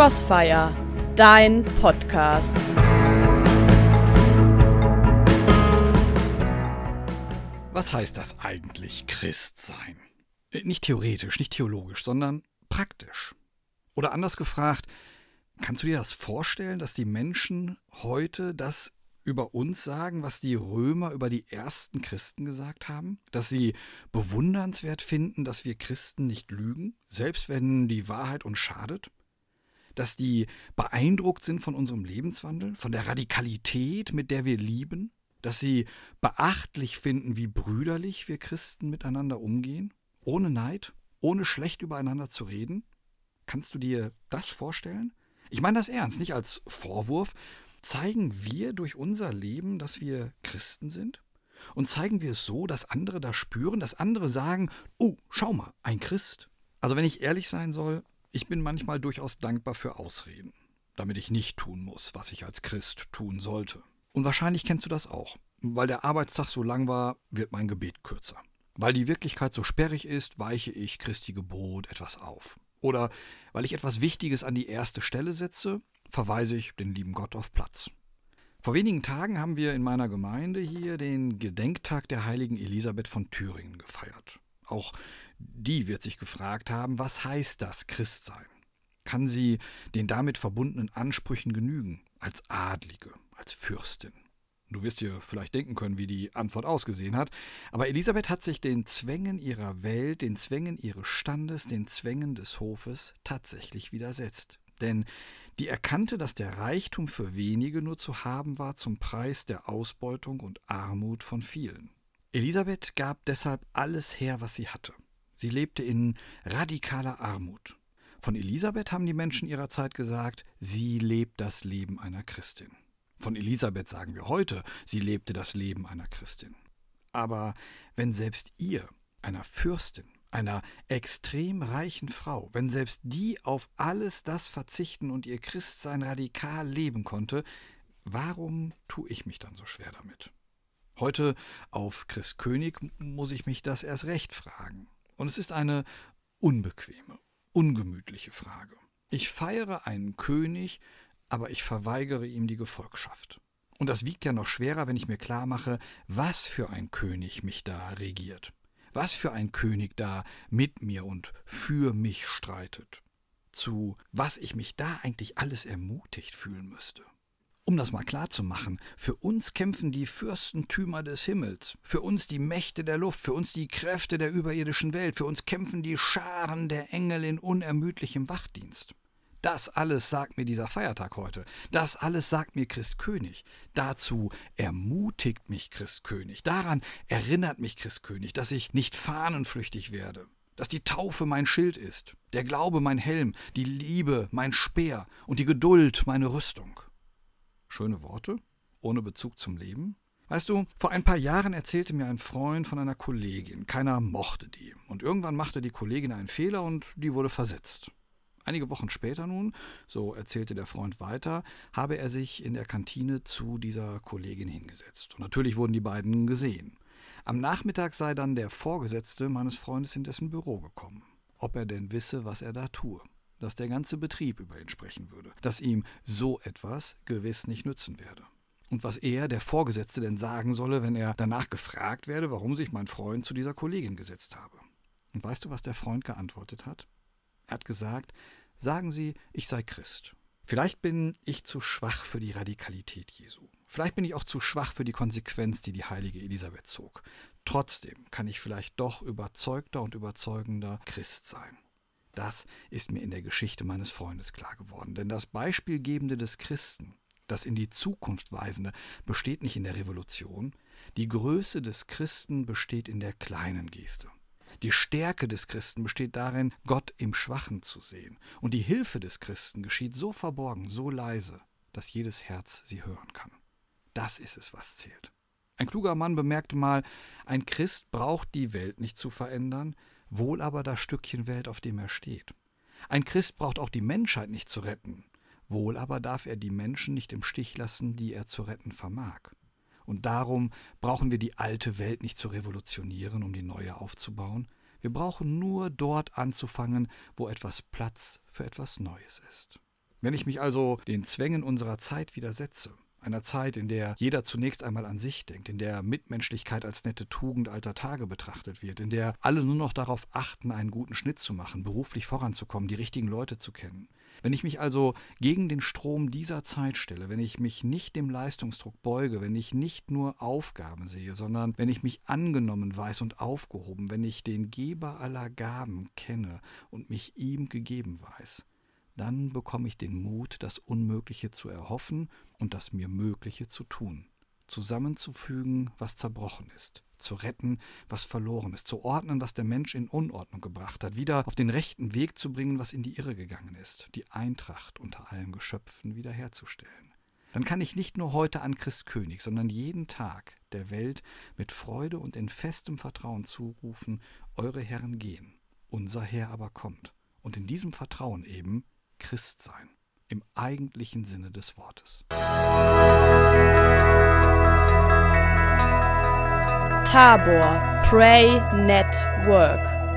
Crossfire, dein Podcast. Was heißt das eigentlich, Christ sein? Äh, nicht theoretisch, nicht theologisch, sondern praktisch. Oder anders gefragt, kannst du dir das vorstellen, dass die Menschen heute das über uns sagen, was die Römer über die ersten Christen gesagt haben? Dass sie bewundernswert finden, dass wir Christen nicht lügen, selbst wenn die Wahrheit uns schadet? Dass die beeindruckt sind von unserem Lebenswandel, von der Radikalität, mit der wir lieben? Dass sie beachtlich finden, wie brüderlich wir Christen miteinander umgehen? Ohne Neid? Ohne schlecht übereinander zu reden? Kannst du dir das vorstellen? Ich meine das ernst, nicht als Vorwurf, Zeigen wir durch unser Leben, dass wir Christen sind? Und zeigen wir es so, dass andere das spüren, dass andere sagen, oh, schau mal, ein Christ. Also wenn ich ehrlich sein soll, ich bin manchmal durchaus dankbar für Ausreden, damit ich nicht tun muss, was ich als Christ tun sollte. Und wahrscheinlich kennst du das auch. Weil der Arbeitstag so lang war, wird mein Gebet kürzer. Weil die Wirklichkeit so sperrig ist, weiche ich Christi Gebot etwas auf. Oder weil ich etwas Wichtiges an die erste Stelle setze verweise ich den lieben Gott auf Platz. Vor wenigen Tagen haben wir in meiner Gemeinde hier den Gedenktag der heiligen Elisabeth von Thüringen gefeiert. Auch die wird sich gefragt haben, was heißt das Christsein? Kann sie den damit verbundenen Ansprüchen genügen, als Adlige, als Fürstin? Du wirst dir vielleicht denken können, wie die Antwort ausgesehen hat, aber Elisabeth hat sich den Zwängen ihrer Welt, den Zwängen ihres Standes, den Zwängen des Hofes tatsächlich widersetzt. Denn die erkannte, dass der Reichtum für wenige nur zu haben war zum Preis der Ausbeutung und Armut von vielen. Elisabeth gab deshalb alles her, was sie hatte. Sie lebte in radikaler Armut. Von Elisabeth haben die Menschen ihrer Zeit gesagt, sie lebt das Leben einer Christin. Von Elisabeth sagen wir heute, sie lebte das Leben einer Christin. Aber wenn selbst ihr, einer Fürstin, einer extrem reichen Frau, wenn selbst die auf alles das verzichten und ihr Christsein radikal leben konnte, warum tue ich mich dann so schwer damit? Heute auf Christkönig muss ich mich das erst recht fragen. Und es ist eine unbequeme, ungemütliche Frage. Ich feiere einen König, aber ich verweigere ihm die Gefolgschaft. Und das wiegt ja noch schwerer, wenn ich mir klar mache, was für ein König mich da regiert. Was für ein König da mit mir und für mich streitet. Zu was ich mich da eigentlich alles ermutigt fühlen müsste. Um das mal klar zu machen, für uns kämpfen die Fürstentümer des Himmels, für uns die Mächte der Luft, für uns die Kräfte der überirdischen Welt, für uns kämpfen die Scharen der Engel in unermüdlichem Wachdienst. Das alles sagt mir dieser Feiertag heute. Das alles sagt mir Christkönig. Dazu ermutigt mich Christkönig. Daran erinnert mich Christkönig, dass ich nicht fahnenflüchtig werde. Dass die Taufe mein Schild ist, der Glaube mein Helm, die Liebe mein Speer und die Geduld meine Rüstung. Schöne Worte, ohne Bezug zum Leben. Weißt du, vor ein paar Jahren erzählte mir ein Freund von einer Kollegin. Keiner mochte die. Und irgendwann machte die Kollegin einen Fehler und die wurde versetzt. Einige Wochen später nun, so erzählte der Freund weiter, habe er sich in der Kantine zu dieser Kollegin hingesetzt. Und natürlich wurden die beiden gesehen. Am Nachmittag sei dann der Vorgesetzte meines Freundes in dessen Büro gekommen. Ob er denn wisse, was er da tue. Dass der ganze Betrieb über ihn sprechen würde. Dass ihm so etwas gewiss nicht nützen werde. Und was er, der Vorgesetzte, denn sagen solle, wenn er danach gefragt werde, warum sich mein Freund zu dieser Kollegin gesetzt habe. Und weißt du, was der Freund geantwortet hat? Er hat gesagt, sagen Sie, ich sei Christ. Vielleicht bin ich zu schwach für die Radikalität Jesu. Vielleicht bin ich auch zu schwach für die Konsequenz, die die heilige Elisabeth zog. Trotzdem kann ich vielleicht doch überzeugter und überzeugender Christ sein. Das ist mir in der Geschichte meines Freundes klar geworden. Denn das Beispielgebende des Christen, das in die Zukunft weisende, besteht nicht in der Revolution. Die Größe des Christen besteht in der kleinen Geste. Die Stärke des Christen besteht darin, Gott im Schwachen zu sehen. Und die Hilfe des Christen geschieht so verborgen, so leise, dass jedes Herz sie hören kann. Das ist es, was zählt. Ein kluger Mann bemerkte mal, ein Christ braucht die Welt nicht zu verändern, wohl aber das Stückchen Welt, auf dem er steht. Ein Christ braucht auch die Menschheit nicht zu retten, wohl aber darf er die Menschen nicht im Stich lassen, die er zu retten vermag. Und darum brauchen wir die alte Welt nicht zu revolutionieren, um die neue aufzubauen. Wir brauchen nur dort anzufangen, wo etwas Platz für etwas Neues ist. Wenn ich mich also den Zwängen unserer Zeit widersetze, einer Zeit, in der jeder zunächst einmal an sich denkt, in der Mitmenschlichkeit als nette Tugend alter Tage betrachtet wird, in der alle nur noch darauf achten, einen guten Schnitt zu machen, beruflich voranzukommen, die richtigen Leute zu kennen. Wenn ich mich also gegen den Strom dieser Zeit stelle, wenn ich mich nicht dem Leistungsdruck beuge, wenn ich nicht nur Aufgaben sehe, sondern wenn ich mich angenommen weiß und aufgehoben, wenn ich den Geber aller Gaben kenne und mich ihm gegeben weiß, dann bekomme ich den Mut, das Unmögliche zu erhoffen und das mir Mögliche zu tun, zusammenzufügen, was zerbrochen ist, zu retten, was verloren ist, zu ordnen, was der Mensch in Unordnung gebracht hat, wieder auf den rechten Weg zu bringen, was in die Irre gegangen ist, die Eintracht unter allen Geschöpfen wiederherzustellen. Dann kann ich nicht nur heute an Christ König, sondern jeden Tag der Welt mit Freude und in festem Vertrauen zurufen, eure Herren gehen, unser Herr aber kommt. Und in diesem Vertrauen eben Christ sein, im eigentlichen Sinne des Wortes. Tabor Pray Network